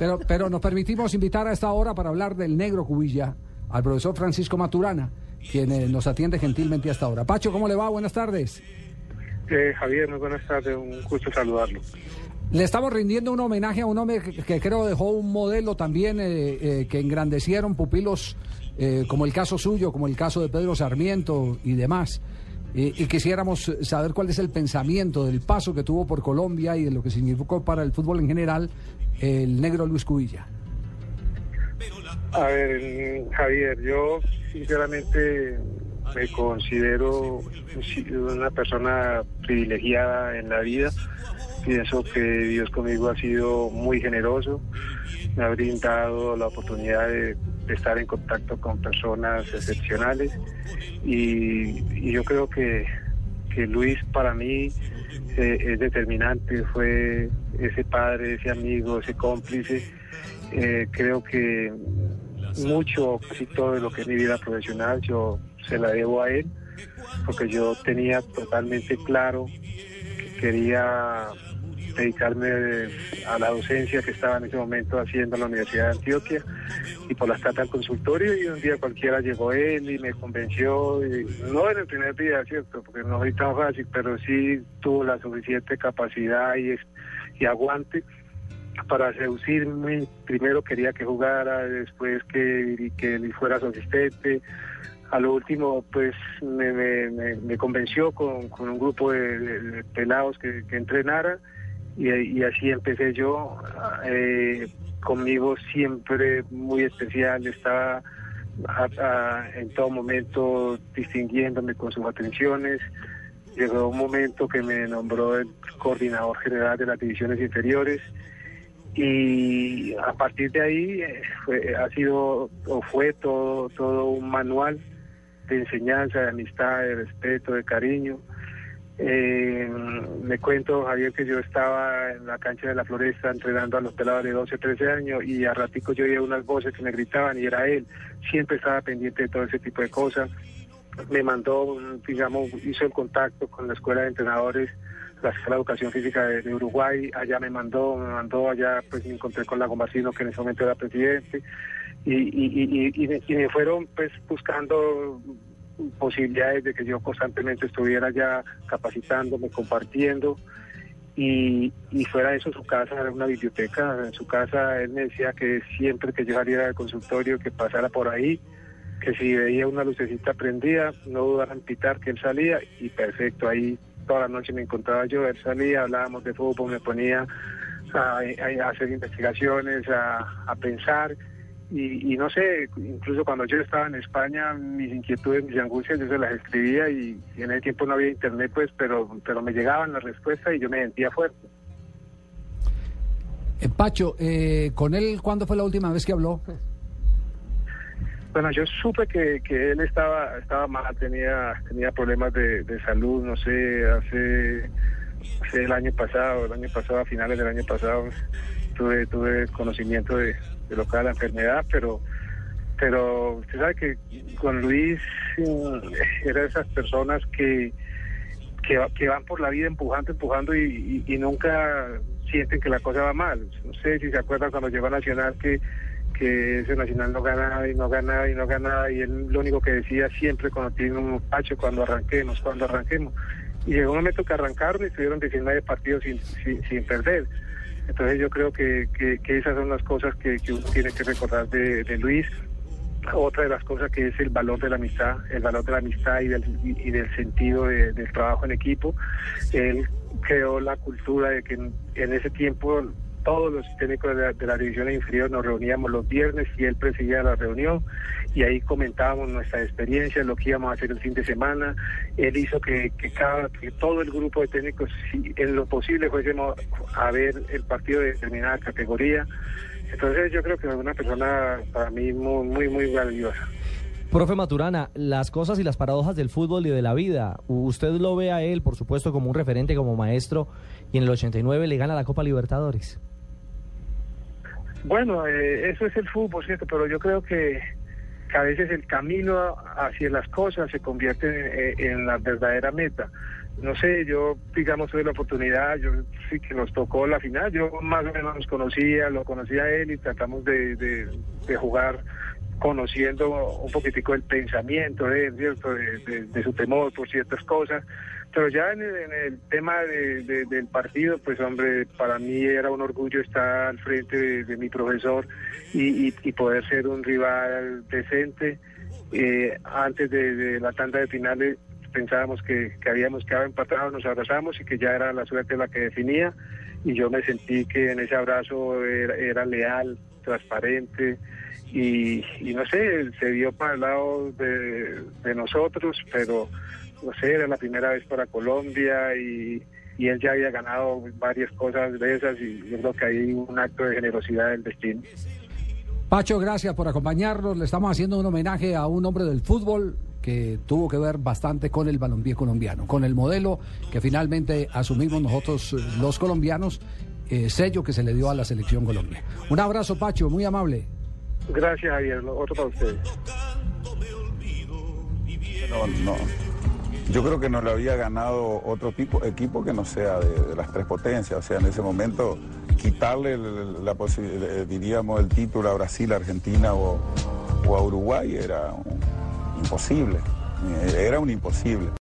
Pero, pero nos permitimos invitar a esta hora para hablar del negro Cubilla al profesor Francisco Maturana, quien eh, nos atiende gentilmente hasta ahora. Pacho, ¿cómo le va? Buenas tardes. Eh, Javier, muy buenas tardes, un gusto saludarlo. Le estamos rindiendo un homenaje a un hombre que, creo dejó un modelo también eh, que engrandecieron pupilos como el caso suyo, como el caso de Pedro Sarmiento y demás. Y quisiéramos saber cuál es el pensamiento del paso que tuvo por Colombia y de lo que significó para el fútbol en general el negro Luis Cubilla? A ver, Javier, yo sinceramente me considero una persona privilegiada en la vida. Pienso que Dios conmigo ha sido muy generoso, me ha brindado la oportunidad de, estar en contacto con personas excepcionales y, yo creo que, que Luis para mí eh, es determinante, fue ese padre, ese amigo, ese cómplice. Eh, creo que mucho, casi todo de lo que es mi vida profesional, yo se la debo a él, porque yo tenía totalmente claro que quería dedicarme a la docencia que estaba en ese momento haciendo en la Universidad de Antioquia y por las cartas al consultorio y un día cualquiera llegó él y me convenció, no en el primer día, ¿cierto? Porque no fue tan fácil, pero sí tuvo la suficiente capacidad y, y aguante para seducirme. Primero quería que jugara, después que, que fuera su asistente. A lo último, pues me, me, convenció con, con, un grupo de, pelados que entrenara y, así empecé yo. Eh, conmigo siempre muy especial, estaba en todo momento distinguiéndome con sus atenciones. Llegó un momento que me nombró el coordinador general de las divisiones inferiores y a partir de ahí eh, ha sido o fue todo, todo un manual de enseñanza, de amistad, de respeto, de cariño. Eh, me cuento, Javier, que yo estaba en la cancha de la Floresta entrenando a los pelados de 12, 13 años y a ratico yo oía unas voces que me gritaban y era él. Siempre estaba pendiente de todo ese tipo de cosas. Me mandó, digamos, hizo el contacto con la escuela de entrenadores, la Escuela de Educación Física de, Uruguay. Allá me mandó, me mandó allá, pues me encontré con la Gombacino, que en ese momento era presidente. Y, y, y, y me fueron pues buscando posibilidades de que yo constantemente estuviera ya capacitándome, compartiendo. Y, fuera de eso, su casa era una biblioteca. En su casa él me decía que siempre que yo saliera del consultorio, que pasara por ahí, que si veía una lucecita prendida, no dudara en pitar que él salía. Y perfecto, ahí toda la noche me encontraba yo, él salía, hablábamos de fútbol, me ponía a, hacer investigaciones, a pensar y, no sé, incluso cuando yo estaba en España, mis inquietudes, mis angustias, yo se las escribía y, en ese tiempo no había internet, pues, pero, pero me llegaban las respuestas y yo me sentía fuerte. Eh, Pacho, eh, ¿con él cuándo fue la última vez que habló? Bueno, yo supe que, que él estaba estaba mal, tenía tenía problemas de, de salud, no sé, hace, hace el año pasado, el año pasado, a finales del año pasado, tuve tuve conocimiento de, de lo que era la enfermedad, pero pero usted sabe que con Luis eh, era esas personas que, que, van por la vida empujando, empujando y, nunca sienten que la cosa va mal. No sé si se acuerdan cuando llegó a Nacional que, que ese Nacional no ganaba y no ganaba y no ganaba y él lo único que decía siempre cuando tiene un pacho, cuando arranquemos, cuando arranquemos. Y llegó un momento que arrancaron y estuvieron 19 partidos sin, sin, sin perder. Entonces yo creo que, que, esas son las cosas que, uno tiene que recordar de, Luis. Otra de las cosas que es el valor de la amistad, el valor de la amistad y del, y del sentido del trabajo en equipo. Él creó la cultura de que en ese tiempo todos los técnicos de la, división inferior nos reuníamos los viernes y él presidía la reunión y ahí comentábamos nuestra experiencia, lo que íbamos a hacer el fin de semana. Él hizo que, cada, que todo el grupo de técnicos, si en lo posible, fuésemos a ver el partido de determinada categoría. Entonces yo creo que es una persona para mí muy, muy, muy valiosa. Profe Maturana, las cosas y las paradojas del fútbol y de la vida. Usted lo ve a él, por supuesto, como un referente, como maestro, y en el 89 le gana la Copa Libertadores. Bueno, eh, eso es el fútbol, ¿cierto? Pero yo creo que, a veces el camino hacia las cosas se convierte en, la verdadera meta. no sé, yo, digamos, tuve la oportunidad, yo sí que nos tocó la final, yo más o menos nos conocía, lo conocía él y tratamos de, jugar conociendo un poquitico el pensamiento de ¿cierto? De, su temor por ciertas cosas. Pero ya en el, tema del partido, pues hombre, para mí era un orgullo estar al frente de, mi profesor y, y, poder ser un rival decente. Eh, antes de, la tanda de finales pensábamos que, habíamos quedado empatados, nos abrazamos y que ya era la suerte la que definía y yo me sentí que en ese abrazo era, leal, transparente y, no sé, se dio para el lado de, nosotros, pero no sé, era la primera vez para Colombia y, y él ya había ganado varias cosas de esas y yo creo que hay un acto de generosidad del destino. Pacho, gracias por acompañarnos. Le estamos haciendo un homenaje a un hombre del fútbol que tuvo que ver bastante con el balompié colombiano, con el modelo que finalmente asumimos nosotros eh, los colombianos, eh, sello que se le dio a la selección Colombia. Un abrazo, Pacho, muy amable. Gracias, Javier. Otro para. No, no. Yo creo que no le había ganado otro tipo equipo que no sea de, las tres potencias. O sea, en ese momento quitarle la, posibilidad, diríamos, el título a Brasil, Argentina o, o a Uruguay era un, imposible, era un imposible.